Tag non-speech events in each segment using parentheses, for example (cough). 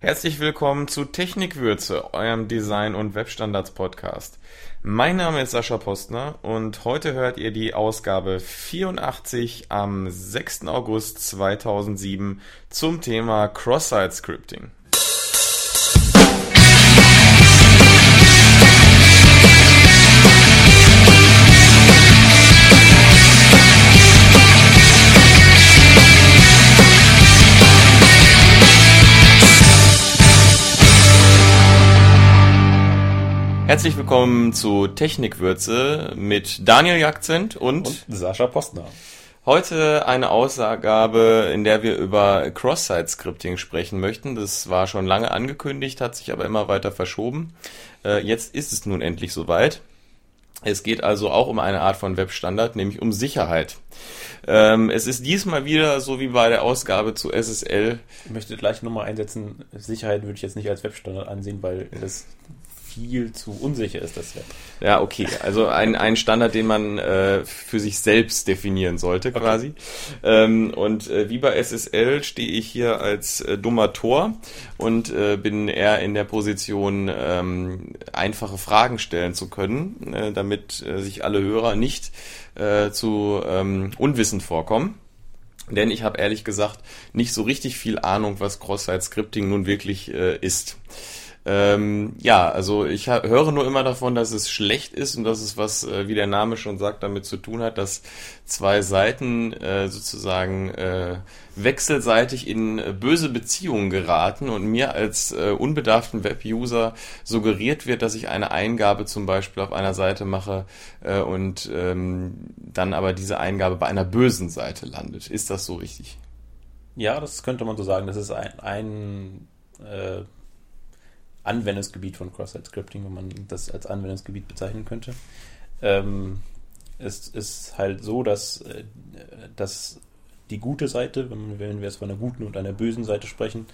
Herzlich willkommen zu Technikwürze, eurem Design- und Webstandards-Podcast. Mein Name ist Sascha Postner und heute hört ihr die Ausgabe 84 am 6. August 2007 zum Thema Cross-Site-Scripting. Herzlich willkommen zu Technikwürze mit Daniel Jagzent und, und Sascha Postner. Heute eine Ausgabe, in der wir über Cross-Site-Scripting sprechen möchten. Das war schon lange angekündigt, hat sich aber immer weiter verschoben. Äh, jetzt ist es nun endlich soweit. Es geht also auch um eine Art von Webstandard, nämlich um Sicherheit. Ähm, es ist diesmal wieder so wie bei der Ausgabe zu SSL. Ich möchte gleich nochmal einsetzen, Sicherheit würde ich jetzt nicht als Webstandard ansehen, weil das viel zu unsicher ist, das Web. Ja, okay. Also ein, ein Standard, den man äh, für sich selbst definieren sollte, quasi. Okay. Ähm, und äh, wie bei SSL stehe ich hier als äh, dummer Tor und äh, bin eher in der Position, ähm, einfache Fragen stellen zu können, äh, damit äh, sich alle Hörer nicht äh, zu ähm, Unwissen vorkommen. Denn ich habe ehrlich gesagt nicht so richtig viel Ahnung, was Cross-Site-Scripting nun wirklich äh, ist. Ähm, ja, also ich höre nur immer davon, dass es schlecht ist und dass es was, äh, wie der Name schon sagt, damit zu tun hat, dass zwei Seiten äh, sozusagen äh, wechselseitig in äh, böse Beziehungen geraten und mir als äh, unbedarften Web-User suggeriert wird, dass ich eine Eingabe zum Beispiel auf einer Seite mache äh, und ähm, dann aber diese Eingabe bei einer bösen Seite landet. Ist das so richtig? Ja, das könnte man so sagen. Das ist ein, ein äh Anwendungsgebiet von Cross-Site-Scripting, wenn man das als Anwendungsgebiet bezeichnen könnte. Ähm, es ist halt so, dass, äh, dass die gute Seite, wenn, wir jetzt von einer guten und einer bösen Seite sprechen,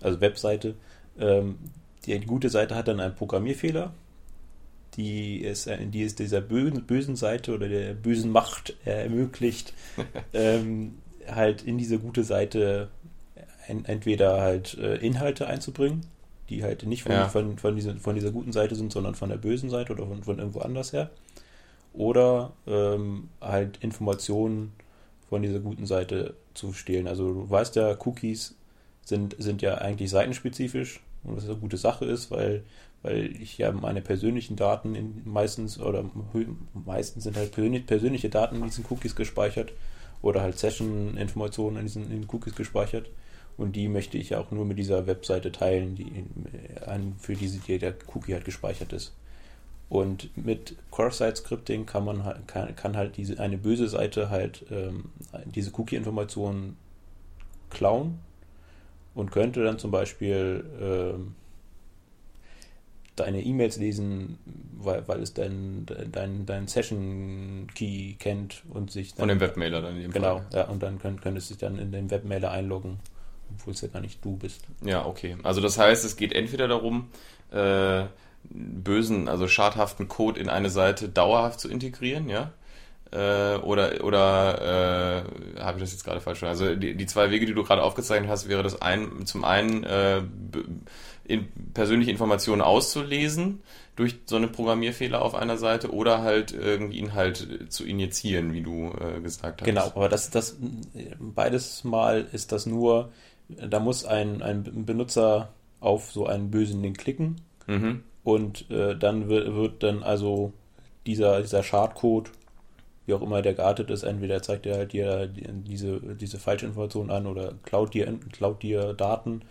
also Webseite, ähm, die, die gute Seite hat dann einen Programmierfehler, die es, die es dieser bösen, bösen Seite oder der bösen Macht ermöglicht, (laughs) ähm, halt in diese gute Seite entweder halt äh, Inhalte einzubringen die halt nicht von, ja. von, von, dieser, von dieser guten Seite sind, sondern von der bösen Seite oder von, von irgendwo anders her. Oder ähm, halt Informationen von dieser guten Seite zu stehlen. Also du weißt ja, Cookies sind, sind ja eigentlich seitenspezifisch und was eine gute Sache ist, weil, weil ich ja meine persönlichen Daten in, meistens oder meistens sind halt persönliche Daten in diesen Cookies gespeichert oder halt Session-Informationen in diesen in Cookies gespeichert. Und die möchte ich auch nur mit dieser Webseite teilen, die für diese die der Cookie halt gespeichert ist. Und mit Cross-Site-Scripting kann man halt, kann, kann halt diese eine böse Seite halt ähm, diese Cookie-Informationen klauen und könnte dann zum Beispiel ähm, deine E-Mails lesen, weil, weil es dein, dein, dein Session-Key kennt und sich dann. Von dem Webmailer dann in dem Genau, Fall. ja, und dann könnte könnt es sich dann in den Webmailer einloggen obwohl es ja gar nicht du bist. Ja, okay. Also das heißt, es geht entweder darum, äh, bösen, also schadhaften Code in eine Seite dauerhaft zu integrieren, ja. Äh, oder oder äh, habe ich das jetzt gerade falsch? Also die, die zwei Wege, die du gerade aufgezeichnet hast, wäre das ein, zum einen äh, in, persönliche Informationen auszulesen durch so eine Programmierfehler auf einer Seite oder halt irgendwie Inhalt zu injizieren, wie du äh, gesagt hast. Genau, aber das, das beides mal ist das nur da muss ein, ein Benutzer auf so einen bösen Link klicken mhm. und äh, dann wird, wird dann also dieser, dieser Schadcode, wie auch immer der geartet ist, entweder zeigt er halt dir diese, diese falsche Information an oder klaut dir, klaut dir Daten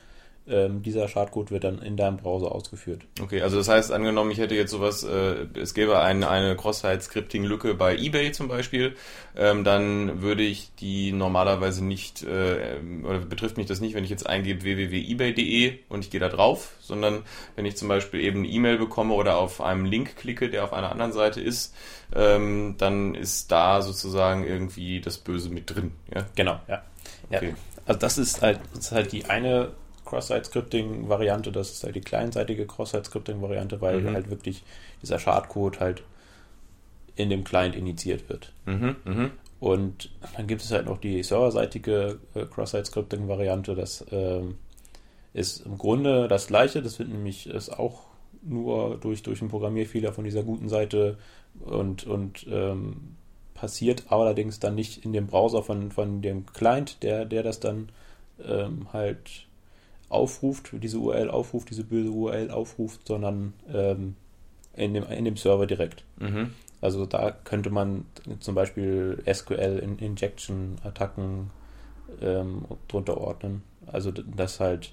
ähm, dieser Schadcode wird dann in deinem Browser ausgeführt. Okay, also das heißt, angenommen, ich hätte jetzt sowas, äh, es gäbe ein, eine Cross-Site-Scripting-Lücke bei eBay zum Beispiel, ähm, dann würde ich die normalerweise nicht, äh, oder betrifft mich das nicht, wenn ich jetzt eingebe www.ebay.de und ich gehe da drauf, sondern wenn ich zum Beispiel eben eine E-Mail bekomme oder auf einem Link klicke, der auf einer anderen Seite ist, ähm, dann ist da sozusagen irgendwie das Böse mit drin. Ja? Genau, ja. Okay. ja. Also das ist halt, das ist halt die eine Cross-Site-Scripting-Variante, das ist halt die kleinseitige Cross-Site-Scripting-Variante, weil mhm. halt wirklich dieser Schadcode halt in dem Client initiiert wird. Mhm, mh. Und dann gibt es halt noch die serverseitige äh, Cross-Site-Scripting-Variante, das ähm, ist im Grunde das gleiche. Das wird nämlich ist auch nur durch, durch einen Programmierfehler von dieser guten Seite und, und ähm, passiert allerdings dann nicht in dem Browser von, von dem Client, der, der das dann ähm, halt aufruft, diese URL aufruft, diese böse URL aufruft, sondern ähm, in, dem, in dem Server direkt. Mhm. Also da könnte man zum Beispiel SQL-Injection-Attacken ähm, drunter ordnen. Also das halt,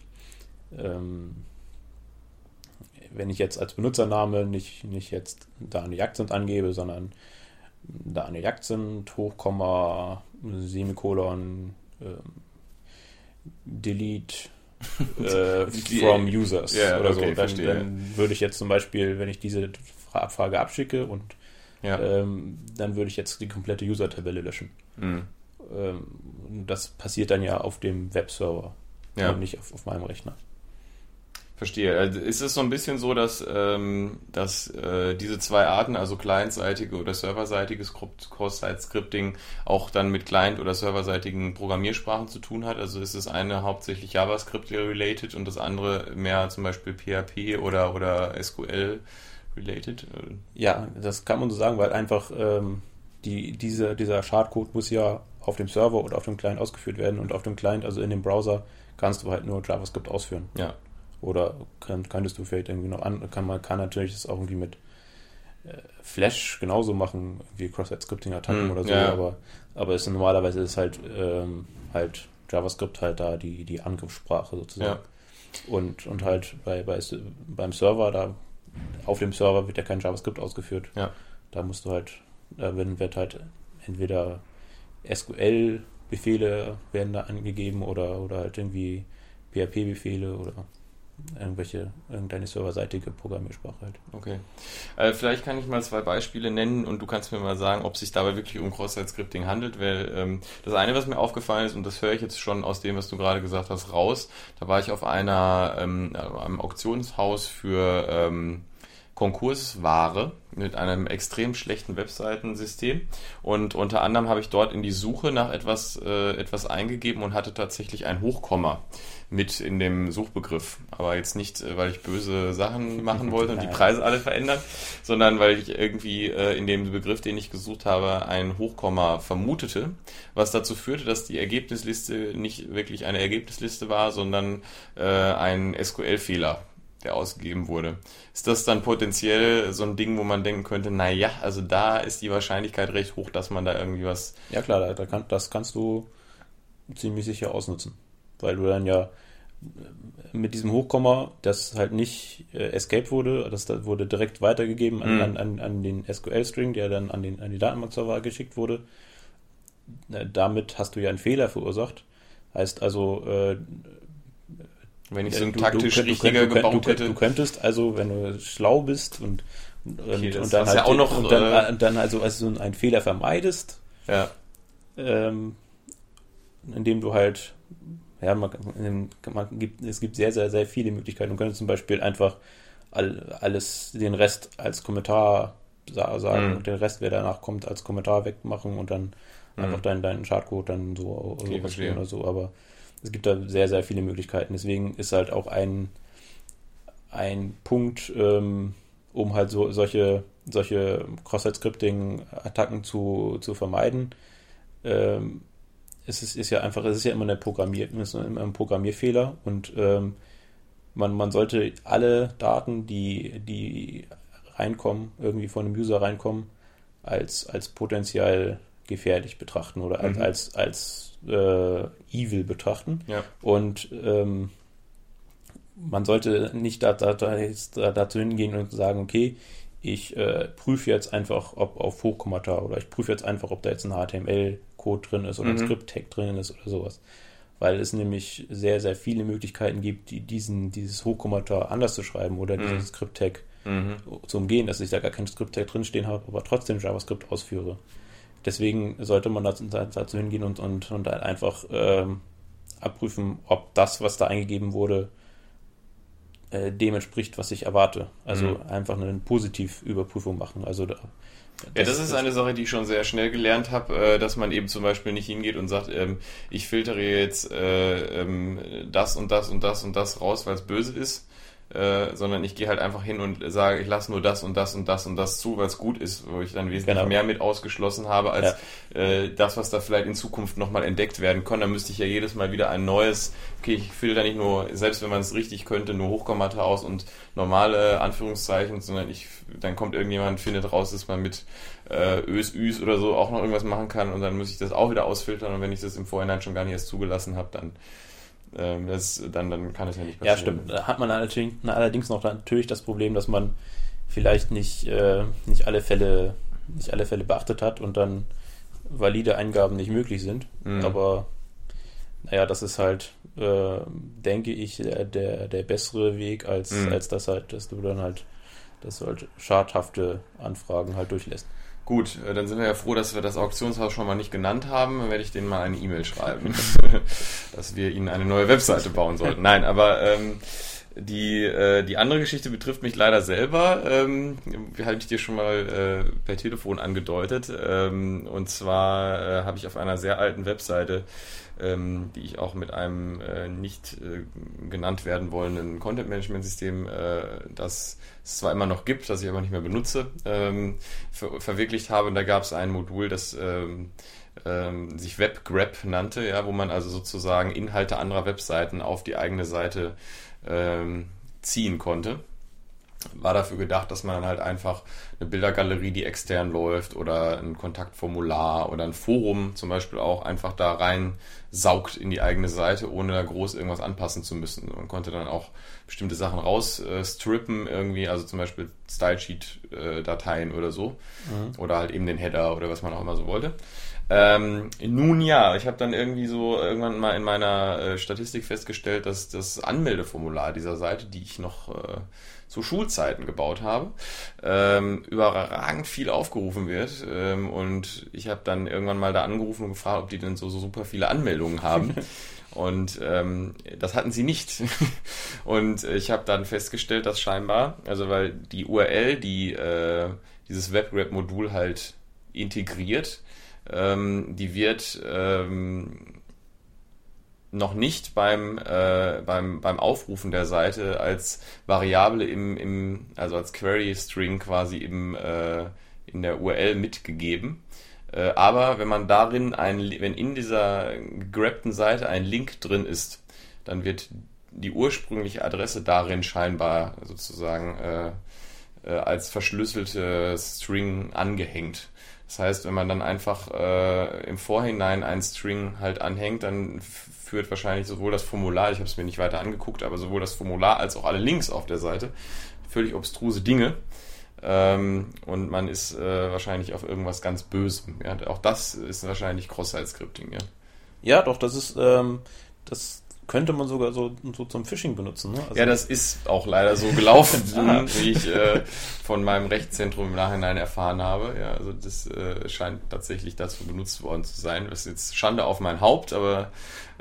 ähm, wenn ich jetzt als Benutzername nicht, nicht jetzt Daniel Jagdsind angebe, sondern Daniel Jagdsind, Hochkomma, Semikolon, ähm, Delete (laughs) äh, from Users Ja, oder okay, so. Dann, verstehe. dann würde ich jetzt zum Beispiel, wenn ich diese Fra- Abfrage abschicke und Ja. ähm, dann würde ich jetzt die komplette User-Tabelle löschen. Mhm. Ähm, das passiert dann ja auf dem Webserver Ja. und nicht auf, auf meinem Rechner. Verstehe. Also ist es so ein bisschen so, dass, ähm, dass äh, diese zwei Arten, also clientseitige oder serverseitige Skript- Cross-Site-Scripting, auch dann mit client- oder serverseitigen Programmiersprachen zu tun hat? Also ist das eine hauptsächlich JavaScript-related und das andere mehr zum Beispiel PHP oder, oder SQL-related? Ja, das kann man so sagen, weil einfach ähm, die, diese, dieser Schadcode muss ja auf dem Server oder auf dem Client ausgeführt werden und auf dem Client, also in dem Browser, kannst du halt nur JavaScript ausführen. Ja. Oder kann, könntest du vielleicht irgendwie noch an, kann man kann natürlich das auch irgendwie mit äh, Flash genauso machen, wie Cross-Site-Scripting-Attacken Hm, oder so, ja. aber, aber ist, normalerweise ist halt, ähm, halt JavaScript halt da die, die Angriffssprache sozusagen. Und, und halt bei, bei, beim Server, da auf dem Server wird ja kein JavaScript ausgeführt. Ja. Da musst du halt, da werden, wird halt entweder SQL-Befehle werden da angegeben oder, oder halt irgendwie PHP-Befehle oder irgendwelche, irgendeine serverseitige Programmiersprache halt. Okay. Äh, vielleicht kann ich mal zwei Beispiele nennen und du kannst mir mal sagen, ob sich dabei wirklich um Cross-Site-Scripting handelt, weil ähm, das eine, was mir aufgefallen ist, und das höre ich jetzt schon aus dem, was du gerade gesagt hast, raus, da war ich auf einer, ähm, einem Auktionshaus für ähm, Konkursware mit einem extrem schlechten Webseitensystem und unter anderem habe ich dort in die Suche nach etwas, äh, etwas eingegeben und hatte tatsächlich ein Hochkomma mit in dem Suchbegriff. Aber jetzt nicht, äh, weil ich böse Sachen (laughs) machen wollte und die. Preise alle verändern, sondern weil ich irgendwie äh, in dem Begriff, den ich gesucht habe, ein Hochkomma vermutete, was dazu führte, dass die Ergebnisliste nicht wirklich eine Ergebnisliste war, sondern äh, ein SQL-Fehler der ausgegeben wurde. Ist das dann potenziell so ein Ding, wo man denken könnte, na ja, also da ist die Wahrscheinlichkeit recht hoch, dass man da irgendwie was Ja klar, da, da kann, das kannst du ziemlich sicher ausnutzen, weil du dann ja äh, mit diesem Hochkomma, das halt nicht äh, escape wurde, das da wurde direkt weitergegeben an, Mhm. an, an, den SQL-String, der dann an, den, an die Datenbankserver geschickt wurde. Äh, damit hast du ja einen Fehler verursacht. Heißt also, äh, wenn ich Ja, so einen du- taktisch du, du, richtiger du, gebaut hätte. Du könntest also, wenn du schlau bist und, und, Okay, und dann halt ja auch noch, und dann, äh, dann also, also so einen Fehler vermeidest, Ja, ähm, indem du halt, ja, man, man gibt, es gibt sehr, sehr, sehr viele Möglichkeiten. Du könntest zum Beispiel einfach all, alles, den Rest als Kommentar sa- sagen Mhm. und den Rest, wer danach kommt, als Kommentar wegmachen und dann Mhm. einfach deinen, deinen Schadcode dann so, Okay, oder so. Aber es gibt da sehr, sehr viele Möglichkeiten. Deswegen ist halt auch ein, ein Punkt, ähm, um halt so solche, solche Cross-Site-Scripting-Attacken zu, zu vermeiden. Ähm, es ist, ist ja einfach, es ist ja immer, eine Programmier, immer ein Programmierfehler und ähm, man, man sollte alle Daten, die, die reinkommen, irgendwie von einem User reinkommen, als, als potenziell gefährlich betrachten oder als, Mhm. als, als äh, evil betrachten. ja. Und ähm, man sollte nicht da, da, da, dazu hingehen und sagen, okay, ich äh, prüfe jetzt einfach, ob auf Hochkommata oder ich prüfe jetzt einfach, ob da jetzt ein HTML-Code drin ist oder ein Mhm. Script-Tag drin ist oder sowas. Weil es nämlich sehr, sehr viele Möglichkeiten gibt, die diesen, dieses Hochkommata anders zu schreiben oder Mhm. dieses Script-Tag Mhm. zu umgehen, dass ich da gar kein Script-Tag drinstehen habe, aber trotzdem JavaScript ausführe. Deswegen sollte man dazu, dazu hingehen und, und, und halt einfach ähm, abprüfen, ob das, was da eingegeben wurde, äh, dem entspricht, was ich erwarte. Also mhm. einfach eine Positivüberprüfung machen. Also da, ja, das ist eine Sache, die ich schon sehr schnell gelernt habe, äh, dass man eben zum Beispiel nicht hingeht und sagt, ähm, ich filtere jetzt äh, ähm, das und das und das und das raus, weil es böse ist, äh, sondern ich gehe halt einfach hin und sage, ich lasse nur das und das und das und das zu, weil es gut ist, wo ich dann wesentlich genau. mehr mit ausgeschlossen habe, als ja. äh, das, was da vielleicht in Zukunft nochmal entdeckt werden kann. Da müsste ich ja jedes Mal wieder ein neues, okay, ich filter nicht nur, selbst wenn man es richtig könnte, nur Hochkommata aus und normale Anführungszeichen, sondern ich, dann kommt irgendjemand, findet raus, dass man mit äh, Ös, Üs oder so auch noch irgendwas machen kann und dann muss ich das auch wieder ausfiltern und wenn ich das im Vorhinein schon gar nicht erst zugelassen habe, dann ähm, das, dann, dann kann es ja nicht passieren. Ja, stimmt. Da hat man allerdings noch natürlich das Problem, dass man vielleicht nicht, äh, nicht alle Fälle nicht alle Fälle beachtet hat und dann valide Eingaben nicht möglich sind. Mhm. Aber naja, das ist halt, äh, denke ich, der, der, der bessere Weg, als, mhm. als das halt, dass du dann halt, dass du halt schadhafte Anfragen halt durchlässt. Gut, äh, dann sind wir ja froh, dass wir das Auktionshaus schon mal nicht genannt haben. Dann werde ich denen mal eine E-Mail schreiben, (laughs) dass wir ihnen eine neue Webseite bauen sollten. Nein, aber ähm, die, äh, die andere Geschichte betrifft mich leider selber. Ähm, habe ich dir schon mal äh, per Telefon angedeutet. Ähm, und zwar äh, habe ich auf einer sehr alten Webseite ähm, die ich auch mit einem äh, nicht äh, genannt werden wollenden Content-Management-System, äh, das es zwar immer noch gibt, das ich aber nicht mehr benutze, ähm, ver verwirklicht habe. Und da gab es ein Modul, das ähm, ähm, sich WebGrab nannte, ja, wo man also sozusagen Inhalte anderer Webseiten auf die eigene Seite ähm, ziehen konnte war dafür gedacht, dass man dann halt einfach eine Bildergalerie, die extern läuft oder ein Kontaktformular oder ein Forum zum Beispiel auch einfach da rein saugt in die eigene Seite, ohne da groß irgendwas anpassen zu müssen. Man konnte dann auch bestimmte Sachen rausstrippen äh, irgendwie, also zum Beispiel Stylesheet-Dateien äh, oder so mhm. oder halt eben den Header oder was man auch immer so wollte. Ähm, nun ja, ich habe dann irgendwie so irgendwann mal in meiner äh, Statistik festgestellt, dass das Anmeldeformular dieser Seite, die ich noch äh, zu Schulzeiten gebaut habe, ähm, überragend viel aufgerufen wird. Ähm, und ich habe dann irgendwann mal da angerufen und gefragt, ob die denn so, so super viele Anmeldungen haben. (laughs) Und ähm, das hatten sie nicht. (laughs) und ich habe dann festgestellt, dass scheinbar, also weil die URL, die äh, dieses WebGrab-Modul halt integriert, ähm, die wird ähm, noch nicht beim, äh, beim, beim Aufrufen der Seite als Variable im, im also als Query String quasi im, äh, in der URL mitgegeben. Äh, aber wenn man darin ein, wenn in dieser gegrabten Seite ein Link drin ist, dann wird die ursprüngliche Adresse darin scheinbar sozusagen äh, äh, als verschlüsselte String angehängt. Das heißt, wenn man dann einfach äh, im Vorhinein einen String halt anhängt, dann führt wahrscheinlich sowohl das Formular, ich habe es mir nicht weiter angeguckt, aber sowohl das Formular als auch alle Links auf der Seite völlig obstruse Dinge. Ähm, und man ist äh, wahrscheinlich auf irgendwas ganz Bösem. Ja? Auch das ist wahrscheinlich Cross-Site-Scripting. Ja? ja, doch, das ist, ähm, das könnte man sogar so, so zum Phishing benutzen. Ne? Also ja, das ist auch leider so gelaufen, (laughs) wie ich äh, von meinem Rechtszentrum im Nachhinein erfahren habe. Ja, also das äh, scheint tatsächlich dazu benutzt worden zu sein. Das ist jetzt Schande auf mein Haupt, aber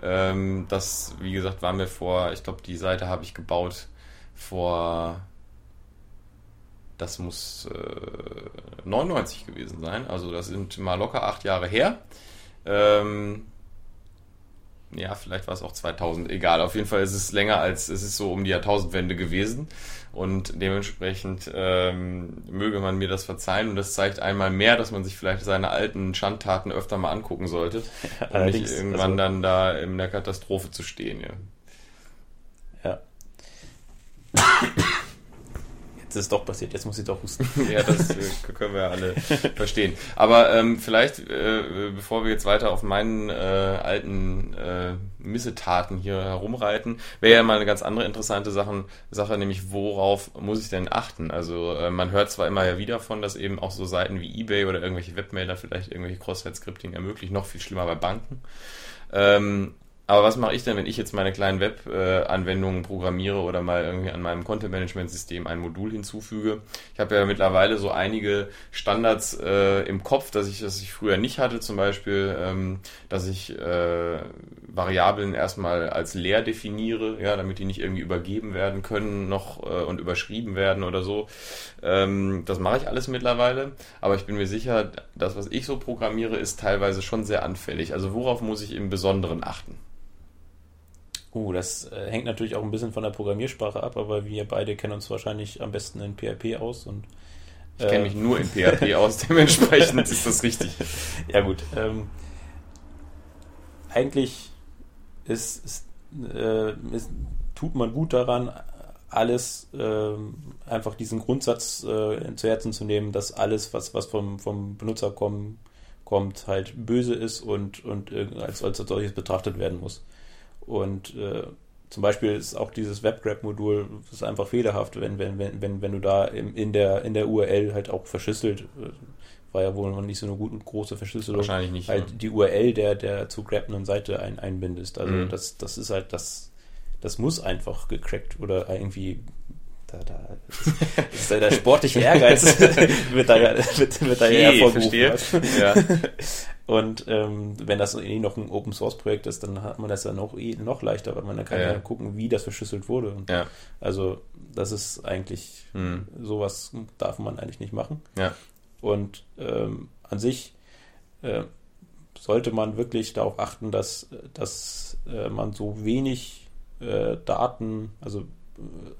ähm, das, wie gesagt, war mir vor, ich glaube, die Seite habe ich gebaut vor, das muss äh, 99 gewesen sein. Also das sind mal locker acht Jahre her. Ähm, ja, vielleicht war es auch 2000, egal. Auf jeden Fall ist es länger als, es ist so um die Jahrtausendwende gewesen. Und dementsprechend ähm, möge man mir das verzeihen. Und das zeigt einmal mehr, dass man sich vielleicht seine alten Schandtaten öfter mal angucken sollte. Um nicht irgendwann also, dann da in der Katastrophe zu stehen. Ja. ja. Das ist doch passiert, jetzt muss ich doch husten. (laughs) ja, das können wir alle verstehen. Aber ähm, vielleicht, äh, bevor wir jetzt weiter auf meinen äh, alten äh, Missetaten hier herumreiten, wäre ja mal eine ganz andere interessante Sache, Sache, nämlich worauf muss ich denn achten? Also äh, man hört zwar immer ja wieder von, dass eben auch so Seiten wie eBay oder irgendwelche Webmailer vielleicht irgendwelche Cross-Site-Scripting ermöglichen, noch viel schlimmer bei Banken. Ähm, aber was mache ich denn, wenn ich jetzt meine kleinen Web-Anwendungen programmiere oder mal irgendwie an meinem Content-Management-System ein Modul hinzufüge? Ich habe ja mittlerweile so einige Standards äh, im Kopf, dass ich, das ich früher nicht hatte, zum Beispiel, ähm, dass ich äh, Variablen erstmal als leer definiere, ja, damit die nicht irgendwie übergeben werden können noch äh, und überschrieben werden oder so. Ähm, das mache ich alles mittlerweile, aber ich bin mir sicher, das, was ich so programmiere, ist teilweise schon sehr anfällig. Also worauf muss ich im Besonderen achten? Uh, das äh, hängt natürlich auch ein bisschen von der Programmiersprache ab, aber wir beide kennen uns wahrscheinlich am besten in PHP aus und ich kenne mich nur in PHP aus, (laughs) dementsprechend ist das richtig. (laughs) Ja gut. Ähm, eigentlich ist, ist, äh, ist, tut man gut daran, alles äh, einfach diesen Grundsatz äh, zu Herzen zu nehmen, dass alles, was, was vom, vom Benutzer kommen, kommt, halt böse ist und, und als, als solches betrachtet werden muss. Und äh, zum Beispiel ist auch dieses WebGrab-Modul einfach fehlerhaft, wenn, wenn, wenn, wenn, wenn du da in, in, der, in der URL halt auch verschlüsselt, äh, war ja wohl noch nicht so eine gute, große Verschlüsselung. Wahrscheinlich nicht. Halt ja. die URL der, der zu grabbenden Seite ein, einbindest. Also mhm. das, das ist halt, das, das muss einfach gecrackt oder irgendwie da, da (laughs) ist der, der sportliche Ehrgeiz (laughs) wird da wird, wird da ja hervorgerufen. Ja. Und ähm, wenn das eh noch ein Open Source Projekt ist, dann hat man das ja noch eh, noch leichter, weil man dann kann ja. ja gucken, wie das verschlüsselt wurde. Und ja. Also das ist eigentlich hm. sowas darf man eigentlich nicht machen. Ja. Und ähm, an sich äh, sollte man wirklich darauf achten, dass, dass äh, man so wenig äh, Daten, also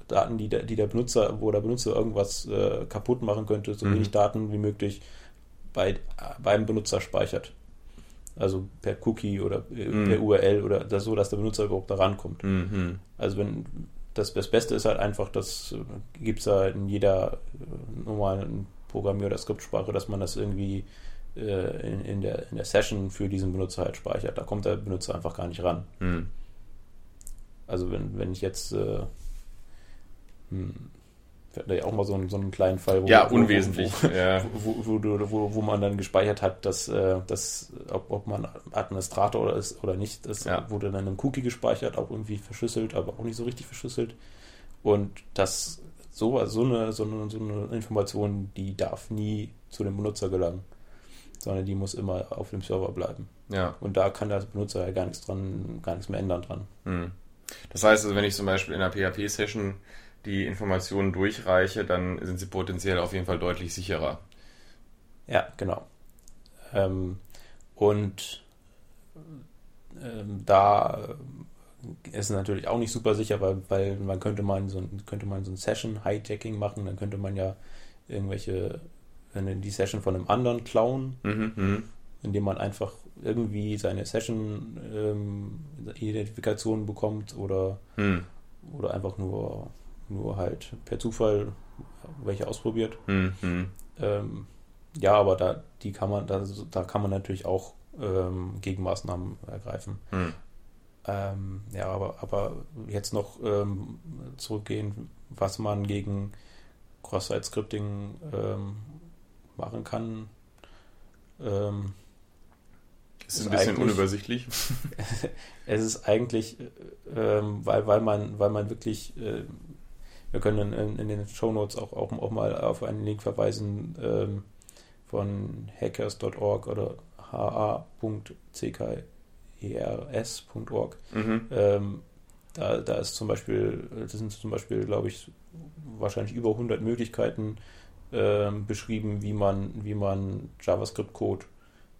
Daten, die der, die der Benutzer, wo der Benutzer irgendwas äh, kaputt machen könnte, so mhm. wenig Daten wie möglich bei, beim Benutzer speichert. Also per Cookie oder mhm. per URL oder das so, dass der Benutzer überhaupt da rankommt. Mhm. Also wenn das, das Beste ist halt einfach, das gibt es ja in jeder äh, normalen Programmier- oder Skriptsprache, dass man das irgendwie äh, in, in, der, in der Session für diesen Benutzer halt speichert. Da kommt der Benutzer einfach gar nicht ran. Mhm. Also wenn, wenn ich jetzt äh, hm, wir hatten ja auch mal so einen, so einen kleinen Fall, wo, ja, unwesentlich. Wo, wo, ja. wo, wo, wo, man dann gespeichert hat, dass, äh, dass ob, ob man Administrator oder ist oder nicht, das ja. wurde dann im Cookie gespeichert, auch irgendwie verschlüsselt, aber auch nicht so richtig verschlüsselt. Und das so, so, eine, so, eine, so eine Information, die darf nie zu dem Benutzer gelangen, sondern die muss immer auf dem Server bleiben. Ja. Und da kann der Benutzer ja gar nichts dran, gar nichts mehr ändern dran. Hm. Das heißt also, wenn ich zum Beispiel in einer PHP-Session die Informationen durchreiche, dann sind sie potenziell auf jeden Fall deutlich sicherer. Ja, genau. Ähm, und ähm, da ist es natürlich auch nicht super sicher, weil, weil man könnte man so könnte man so ein Session Hijacking machen, dann könnte man ja irgendwelche die Session von einem anderen klauen, mhm, mhm. indem man einfach irgendwie seine Session ähm, Identifikation bekommt oder mhm. oder einfach nur nur halt per Zufall welche ausprobiert. Mhm. Ähm, ja, aber da, die kann man, da, da kann man natürlich auch ähm, Gegenmaßnahmen ergreifen. Mhm. Ähm, ja, aber, aber jetzt noch ähm, zurückgehen, was man gegen Cross-Site-Scripting ähm, machen kann. Ähm, ist, ist ein bisschen unübersichtlich. (laughs) es ist eigentlich, ähm, weil, weil man, weil man wirklich äh, wir können in, in den Show Notes auch, auch, auch, mal auf einen Link verweisen ähm, von hackers.org oder ha.ckers.org. Mhm. Ähm, da, da ist zum Beispiel, das sind zum Beispiel, glaube ich, wahrscheinlich über 100 Möglichkeiten ähm, beschrieben, wie man, wie man JavaScript-Code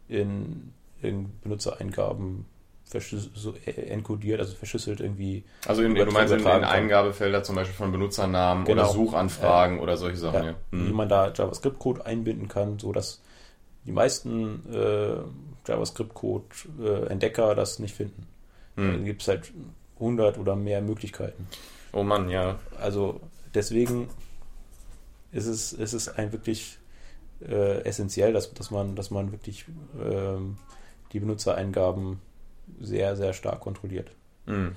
in, in Benutzereingaben so äh, enkodiert, also verschlüsselt irgendwie. Also in, du meinst in, in Eingabefelder zum Beispiel von Benutzernamen genau. oder Suchanfragen äh, oder solche Sachen, ja. Hm. Wie man da JavaScript-Code einbinden kann, sodass die meisten äh, JavaScript-Code-Entdecker äh, das nicht finden. Hm. Da gibt es halt 100 oder mehr Möglichkeiten. Oh Mann, ja. Also deswegen ist es, ist es ein wirklich äh, essentiell, dass, dass, man, dass man wirklich ähm, die Benutzereingaben sehr, sehr stark kontrolliert. Mhm.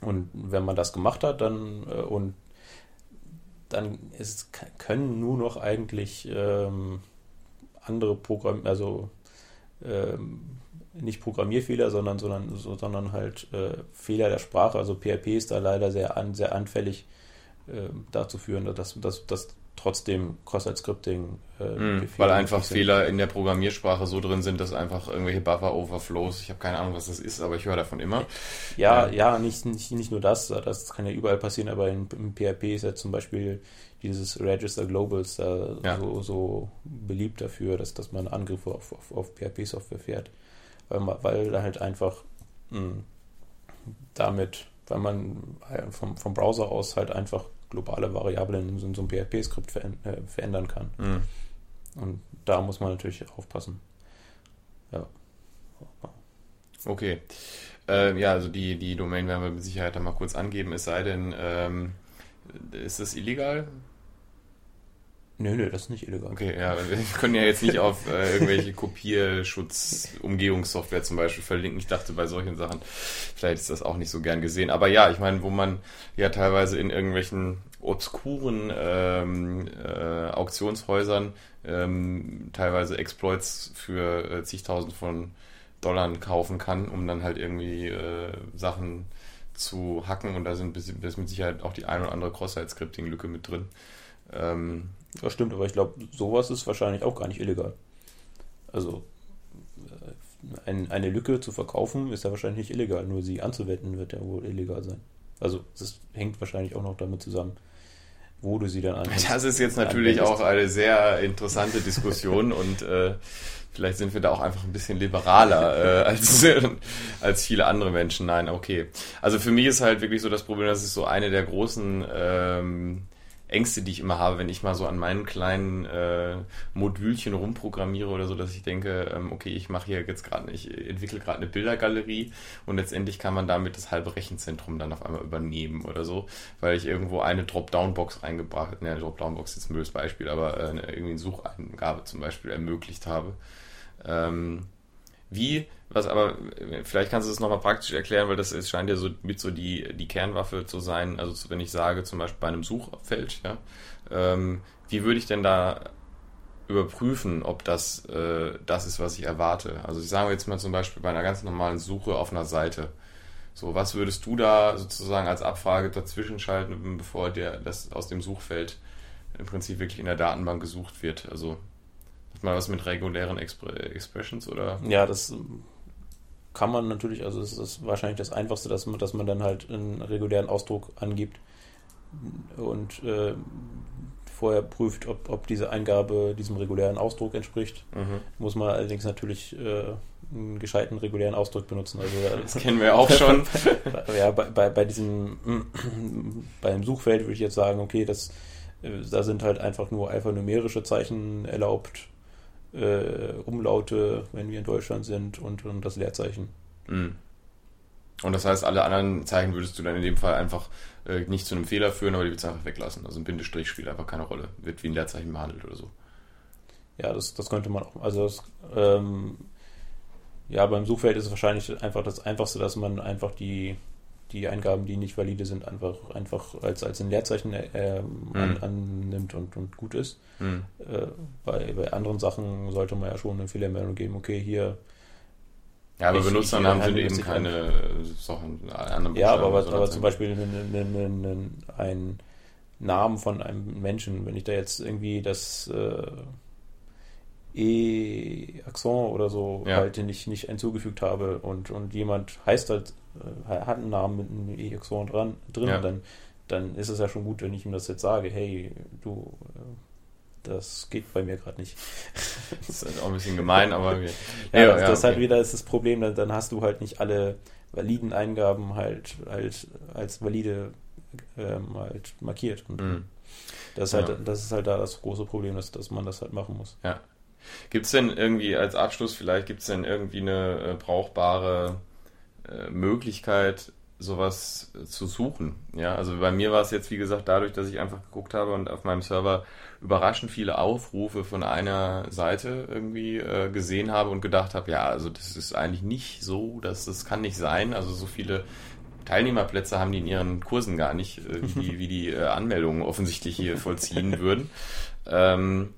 Und wenn man das gemacht hat, dann äh, und dann ist, können nur noch eigentlich ähm, andere Programm, also ähm, nicht Programmierfehler, sondern, sondern, sondern halt äh, Fehler der Sprache. Also PHP ist da leider sehr, an, sehr anfällig äh, dazu führen, dass, dass, dass trotzdem Cross-Site-Scripting. Äh, mm, weil einfach Fehler in der Programmiersprache so drin sind, dass einfach irgendwelche Buffer-Overflows, ich habe keine Ahnung, was das ist, aber ich höre davon immer. Ja, äh, ja, nicht, nicht, nicht nur das, das kann ja überall passieren, aber in, im PHP ist ja zum Beispiel dieses Register Globals äh, ja. so, so beliebt dafür, dass, dass man Angriffe auf, auf, auf PHP-Software fährt. Weil, man, weil halt einfach mh, hm, damit, weil man äh, vom, vom Browser aus halt einfach globale Variablen in so einem PHP-Skript äh, verändern kann. Mhm. Und da muss man natürlich aufpassen. Ja. Okay. Äh, ja, also die, die Domain werden wir mit Sicherheit dann mal kurz angeben, es sei denn, ähm, ist das illegal? Nö, nö, das ist nicht illegal. Okay, ja, wir können ja jetzt nicht auf äh, irgendwelche Kopierschutz-Umgehungssoftware zum Beispiel verlinken. Ich dachte bei solchen Sachen, vielleicht ist das auch nicht so gern gesehen. Aber ja, ich meine, wo man ja teilweise in irgendwelchen obskuren ähm, äh, Auktionshäusern ähm, teilweise Exploits für äh, zigtausend von Dollar kaufen kann, um dann halt irgendwie äh, Sachen zu hacken. Und da sind bis, bis mit Sicherheit auch die ein oder andere Cross-Site-Scripting-Lücke mit drin. Ähm, das stimmt, aber ich glaube, sowas ist wahrscheinlich auch gar nicht illegal. Also äh, ein, eine Lücke zu verkaufen ist ja wahrscheinlich nicht illegal, nur sie anzuwenden wird ja wohl illegal sein. Also das hängt wahrscheinlich auch noch damit zusammen, wo du sie dann anwendest. Das ist jetzt natürlich auch eine sehr interessante Diskussion (laughs) und äh, vielleicht sind wir da auch einfach ein bisschen liberaler äh, als, (laughs) als viele andere Menschen. Nein, okay. Also für mich ist halt wirklich so das Problem, dass es so eine der großen ähm, Ängste, die ich immer habe, wenn ich mal so an meinen kleinen äh, Modülchen rumprogrammiere oder so, dass ich denke, ähm, okay, ich mache hier jetzt gerade, ich entwickle gerade eine Bildergalerie und letztendlich kann man damit das halbe Rechenzentrum dann auf einmal übernehmen oder so, weil ich irgendwo eine Dropdown-Box reingebracht, ne, Dropdown-Box ist ein blödes Beispiel, aber äh, irgendwie eine Sucheingabe zum Beispiel ermöglicht habe. Ähm, wie, was aber, vielleicht kannst du es nochmal praktisch erklären, weil das ist, scheint ja so mit so die, die Kernwaffe zu sein. Also wenn ich sage, zum Beispiel bei einem Suchfeld, ja, ähm, wie würde ich denn da überprüfen, ob das äh, das ist, was ich erwarte? Also ich sage jetzt mal zum Beispiel bei einer ganz normalen Suche auf einer Seite. So, was würdest du da sozusagen als Abfrage dazwischen schalten, bevor der das aus dem Suchfeld im Prinzip wirklich in der Datenbank gesucht wird? Also man was mit regulären Expr Expressions oder? Ja, das kann man natürlich, also es ist wahrscheinlich das Einfachste, dass man, dass man dann halt einen regulären Ausdruck angibt und äh, vorher prüft, ob, ob diese Eingabe diesem regulären Ausdruck entspricht. Mhm. Muss man allerdings natürlich äh, einen gescheiten regulären Ausdruck benutzen. Also, das kennen wir auch schon. (laughs) ja, bei, bei, bei diesem (clears throat) beim Suchfeld würde ich jetzt sagen, okay, das, äh, da sind halt einfach nur alphanumerische Zeichen erlaubt äh, Umlaute, wenn wir in Deutschland sind und, und das Leerzeichen. Mhm. Und das heißt, alle anderen Zeichen würdest du dann in dem Fall einfach äh, nicht zu einem Fehler führen, aber die würdest du einfach weglassen. Also ein Bindestrich spielt einfach keine Rolle, wird wie ein Leerzeichen behandelt oder so. Ja, das, das könnte man auch. Also das, ähm, ja, beim Suchfeld ist es wahrscheinlich einfach das Einfachste, dass man einfach die die Eingaben, die nicht valide sind, einfach, einfach als, als ein Leerzeichen äh, mhm. an, annimmt und, und gut ist. Mhm. Äh, bei, bei anderen Sachen sollte man ja schon eine Fehlermeldung geben, okay, hier. Ja, aber Benutzernamen sind eben keine Sachen, andere Ja, aber, aber, aber zum Beispiel ein, ein Namen von einem Menschen, wenn ich da jetzt irgendwie das äh, E-Accent oder so ja. halt nicht, nicht hinzugefügt habe und, und jemand heißt halt äh, hat einen Namen mit einem EXON dran, drin, ja. dann, dann ist es ja schon gut, wenn ich ihm das jetzt sage, hey, du, äh, das geht bei mir gerade nicht. Das (laughs) ist auch ein bisschen gemein, aber (laughs) ja, ja, das, ja, das okay. halt wieder ist das Problem, dann, dann hast du halt nicht alle validen Eingaben halt, halt als valide ähm, halt markiert. Und mhm. das, ist halt, ja. das ist halt da das große Problem, dass, dass man das halt machen muss. Ja. Gibt es denn irgendwie als Abschluss vielleicht, gibt es denn irgendwie eine äh, brauchbare äh, Möglichkeit, sowas äh, zu suchen. Ja, also bei mir war es jetzt, wie gesagt, dadurch, dass ich einfach geguckt habe und auf meinem Server überraschend viele Aufrufe von einer Seite irgendwie äh, gesehen habe und gedacht habe, ja, also das ist eigentlich nicht so, dass das kann nicht sein. Also so viele Teilnehmerplätze haben die in ihren Kursen gar nicht, äh, wie, (laughs) wie die äh, Anmeldungen offensichtlich hier vollziehen würden. Ähm,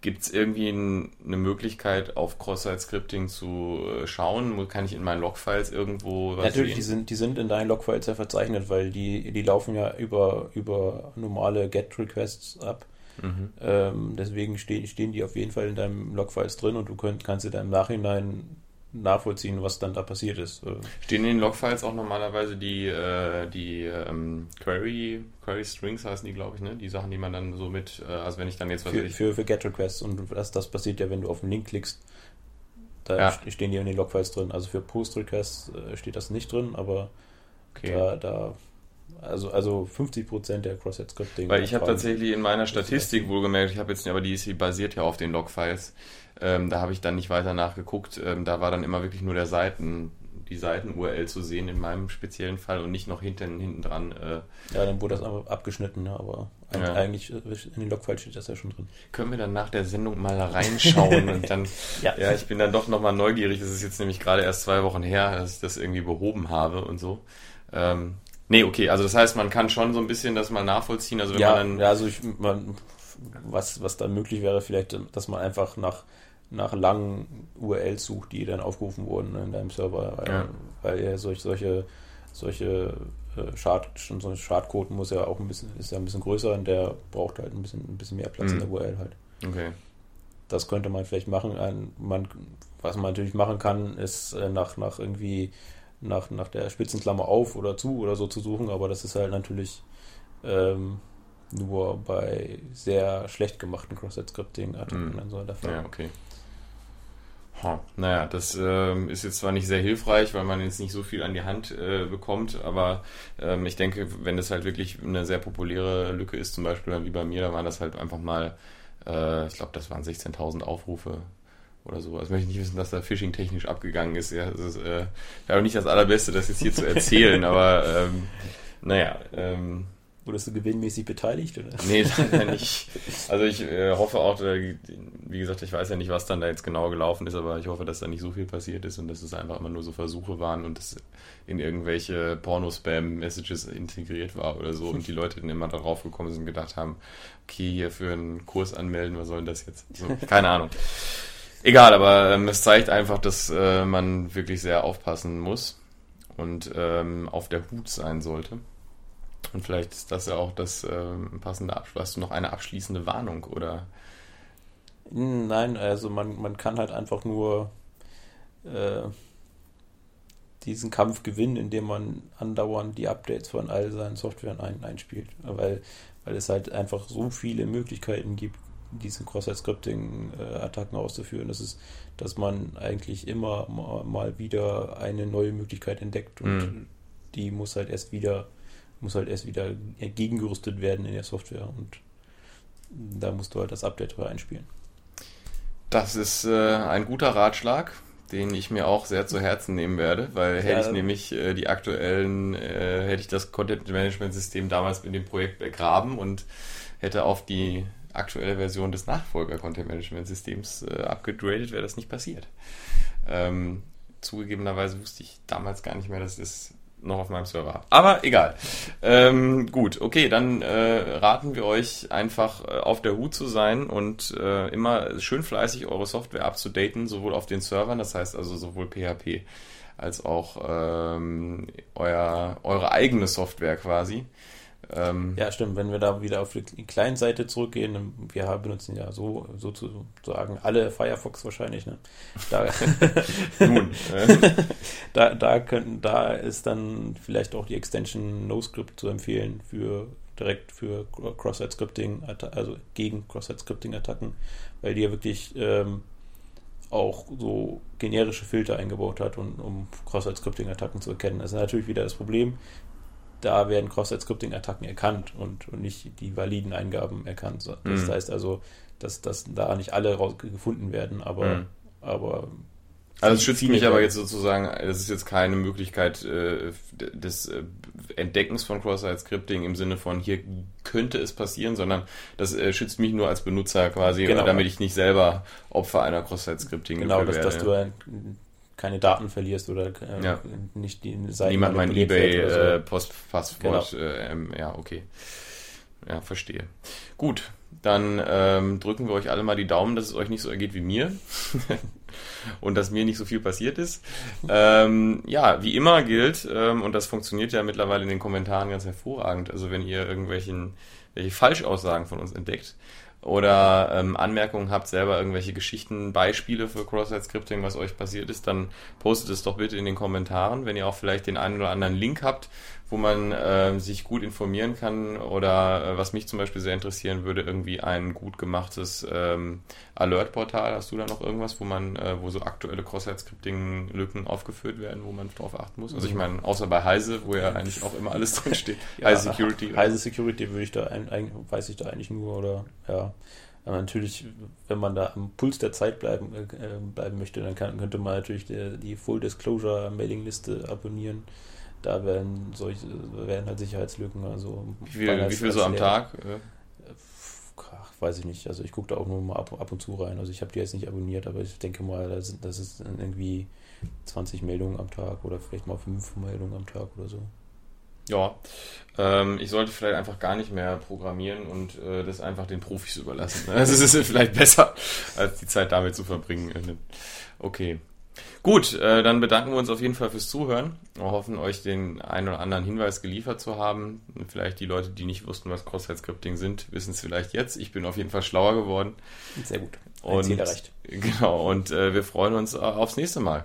Gibt es irgendwie ein, eine Möglichkeit, auf Cross-Site-Scripting zu äh, schauen? Kann ich in meinen Logfiles irgendwo was Natürlich, die sind, die sind in deinen Logfiles ja verzeichnet, weil die, die laufen ja über, über normale GET-Requests ab. Mhm. Ähm, deswegen stehen, stehen die auf jeden Fall in deinem Logfiles drin und du könnt, kannst in deinem Nachhinein nachvollziehen, was dann da passiert ist. Stehen in den Logfiles auch normalerweise die, äh, die ähm, Query, Query Strings heißen die, glaube ich, ne? Die Sachen, die man dann so mit, äh, also wenn ich dann jetzt was für, ich, für, für Get Requests und das, das passiert ja, wenn du auf den Link klickst, da ja. stehen die in den Logfiles drin. Also für Post Requests äh, steht das nicht drin, aber okay. da, da also, also 50% der Cross-Site-Scripting. Weil ich habe tatsächlich in meiner Statistik wohlgemerkt, ich habe jetzt, aber die basiert ja auf den Logfiles. Ähm, da habe ich dann nicht weiter nachgeguckt. Ähm, da war dann immer wirklich nur der Seiten, die Seiten-URL zu sehen in meinem speziellen Fall und nicht noch hinten, hinten dran. Äh, ja, dann wurde das aber abgeschnitten, ja, aber ja. eigentlich äh, in den Logfiles steht das ja schon drin. Können wir dann nach der Sendung mal reinschauen (laughs) und dann, ja. ja, ich bin dann doch nochmal neugierig. Das ist jetzt nämlich gerade erst zwei Wochen her, dass ich das irgendwie behoben habe und so. Ähm, Nee, okay, also das heißt, man kann schon so ein bisschen das mal nachvollziehen. Also wenn ja, man dann ja, also ich, man, was, was dann möglich wäre, vielleicht, dass man einfach nach, nach langen URLs sucht, die dann aufgerufen wurden in deinem Server, weil, ja. weil ja solch, solche, solche äh, Schad, so ein Schadcode muss ja auch ein bisschen, ist ja ein bisschen größer und der braucht halt ein bisschen, ein bisschen mehr Platz mhm. in der URL halt. Okay. Das könnte man vielleicht machen. Ein, man, was man natürlich machen kann, ist äh, nach, nach irgendwie nach, nach der Spitzenklammer auf oder zu oder so zu suchen, aber das ist halt natürlich ähm, nur bei sehr schlecht gemachten Cross-Site-Scripting-Attacken mm. so der Fall. Ja, okay. Ha, naja, das ähm, ist jetzt zwar nicht sehr hilfreich, weil man jetzt nicht so viel an die Hand äh, bekommt, aber ähm, ich denke, wenn das halt wirklich eine sehr populäre Lücke ist, zum Beispiel wie bei mir, da waren das halt einfach mal, äh, ich glaube, das waren 16.000 Aufrufe oder so. Also möchte ich nicht wissen, dass da Phishing technisch abgegangen ist. Ja, das ist äh, ja nicht das Allerbeste, das jetzt hier zu erzählen, (laughs) aber ähm, naja. Ähm, Wurdest du gewinnmäßig beteiligt? Oder? Nee, (laughs) leider nicht. Also ich äh, hoffe auch, äh, wie gesagt, ich weiß ja nicht, was dann da jetzt genau gelaufen ist, aber ich hoffe, dass da nicht so viel passiert ist und dass es einfach immer nur so Versuche waren und es in irgendwelche Porno-Spam-Messages integriert war oder so und die Leute dann immer darauf gekommen sind und gedacht haben, okay, hier für einen Kurs anmelden, was soll denn das jetzt? So, keine Ahnung. Egal, aber ähm, es zeigt einfach, dass äh, man wirklich sehr aufpassen muss und ähm, auf der Hut sein sollte. Und vielleicht ist das ja auch das ähm, passende Abschluss. Hast du noch eine abschließende Warnung oder? Nein, also man, man kann halt einfach nur äh, diesen Kampf gewinnen, indem man andauernd die Updates von all seinen Softwaren ein, einspielt. Weil, weil es halt einfach so viele Möglichkeiten gibt, diese Cross-Site-Scripting-Attacken auszuführen. Das ist, dass man eigentlich immer mal wieder eine neue Möglichkeit entdeckt und mhm. die muss halt erst wieder, muss halt erst wieder gegengerüstet werden in der Software und da musst du halt das Update drüber einspielen. Das ist äh, ein guter Ratschlag, den ich mir auch sehr zu Herzen nehmen werde, weil hätte ja, ich nämlich äh, die aktuellen, äh, hätte ich das Content Management System damals in dem Projekt begraben und hätte auf die aktuelle Version des Nachfolger-Content-Management-Systems äh, abgegradet, wäre das nicht passiert. Ähm, zugegebenerweise wusste ich damals gar nicht mehr, dass ich das noch auf meinem Server habe. Aber egal. Ähm, gut, okay, dann äh, raten wir euch einfach äh, auf der Hut zu sein und äh, immer schön fleißig eure Software abzudaten, sowohl auf den Servern, das heißt also sowohl PHP als auch ähm, euer, eure eigene Software quasi. Ähm, ja, stimmt. Wenn wir da wieder auf die Client-Seite zurückgehen, wir benutzen ja so sozusagen alle Firefox wahrscheinlich. Ne? Da, (laughs) Nun, äh. (laughs) da, da, können, da ist dann vielleicht auch die Extension NoScript zu empfehlen für direkt für Cross-Site-Scripting, also gegen Cross-Site-Scripting-Attacken, weil die ja wirklich ähm, auch so generische Filter eingebaut hat, und, um Cross-Site-Scripting-Attacken zu erkennen. Das ist natürlich wieder das Problem da werden Cross-Site-Scripting-Attacken erkannt und, und, nicht die validen Eingaben erkannt. Das mhm. heißt also, dass, dass da nicht alle gefunden werden, aber, mhm. aber also es schützt mich aber jetzt sozusagen, das ist jetzt keine Möglichkeit äh, des äh, Entdeckens von Cross-Site-Scripting im Sinne von hier könnte es passieren, sondern das äh, schützt mich nur als Benutzer quasi, genau. damit ich nicht selber Opfer einer Cross-Site-Scripting genau, werde. Genau, dass, dass du ein, keine Daten verlierst oder äh, ja. nicht die Seite Niemand mein eBay so. äh, Postpasswort, genau. äh, ja, okay. ja, verstehe. Gut, dann ähm, drücken wir euch alle mal die Daumen, dass es euch nicht so ergeht wie mir. (laughs) und dass mir nicht so viel passiert ist. Ähm, ja, wie immer gilt, ähm, und das funktioniert ja mittlerweile in den Kommentaren ganz hervorragend, also wenn ihr irgendwelchen welche Falschaussagen von uns entdeckt, oder ähm, Anmerkungen habt, selber irgendwelche Geschichten, Beispiele für Cross-Site-Scripting, was euch passiert ist, dann postet es doch bitte in den Kommentaren. Wenn ihr auch vielleicht den einen oder anderen Link habt, wo man äh, sich gut informieren kann oder äh, was mich zum Beispiel sehr interessieren würde, irgendwie ein gut gemachtes ähm, Alert-Portal. Hast du da noch irgendwas, wo man, äh, wo so aktuelle Cross-Site-Scripting-Lücken aufgeführt werden, wo man drauf achten muss? Also ich meine, außer bei Heise, wo ja eigentlich auch immer alles (laughs) drin steht. ja, Heise Security. Heise Security würde ich da ein, ein, weiß ich da eigentlich nur oder ja. Aber natürlich, wenn man da am Puls der Zeit bleiben, äh, bleiben möchte, dann kann, könnte man natürlich die, die Full Disclosure Mailing-Liste abonnieren da werden solche werden halt Sicherheitslücken. Also wie viel, wie viel so am Tag? Ach, weiß ich nicht. Also ich gucke da auch nur mal ab, ab und zu rein. Also ich habe die jetzt nicht abonniert, aber ich denke mal, das, sind, das ist irgendwie 20 Meldungen am Tag oder vielleicht mal 5 Meldungen am Tag oder so. Ja, ähm, ich sollte vielleicht einfach gar nicht mehr programmieren und äh, das einfach den Profis überlassen. (laughs) Das ist vielleicht besser, als die Zeit damit zu verbringen. Okay. Gut, äh, dann bedanken wir uns auf jeden Fall fürs Zuhören. Wir hoffen, euch den einen oder anderen Hinweis geliefert zu haben. Vielleicht die Leute, die nicht wussten, was Cross-Site-Scripting sind, wissen es vielleicht jetzt. Ich bin auf jeden Fall schlauer geworden. Sehr gut. Ein und, Ziel erreicht. (laughs) Genau, und äh, wir freuen uns aufs nächste Mal.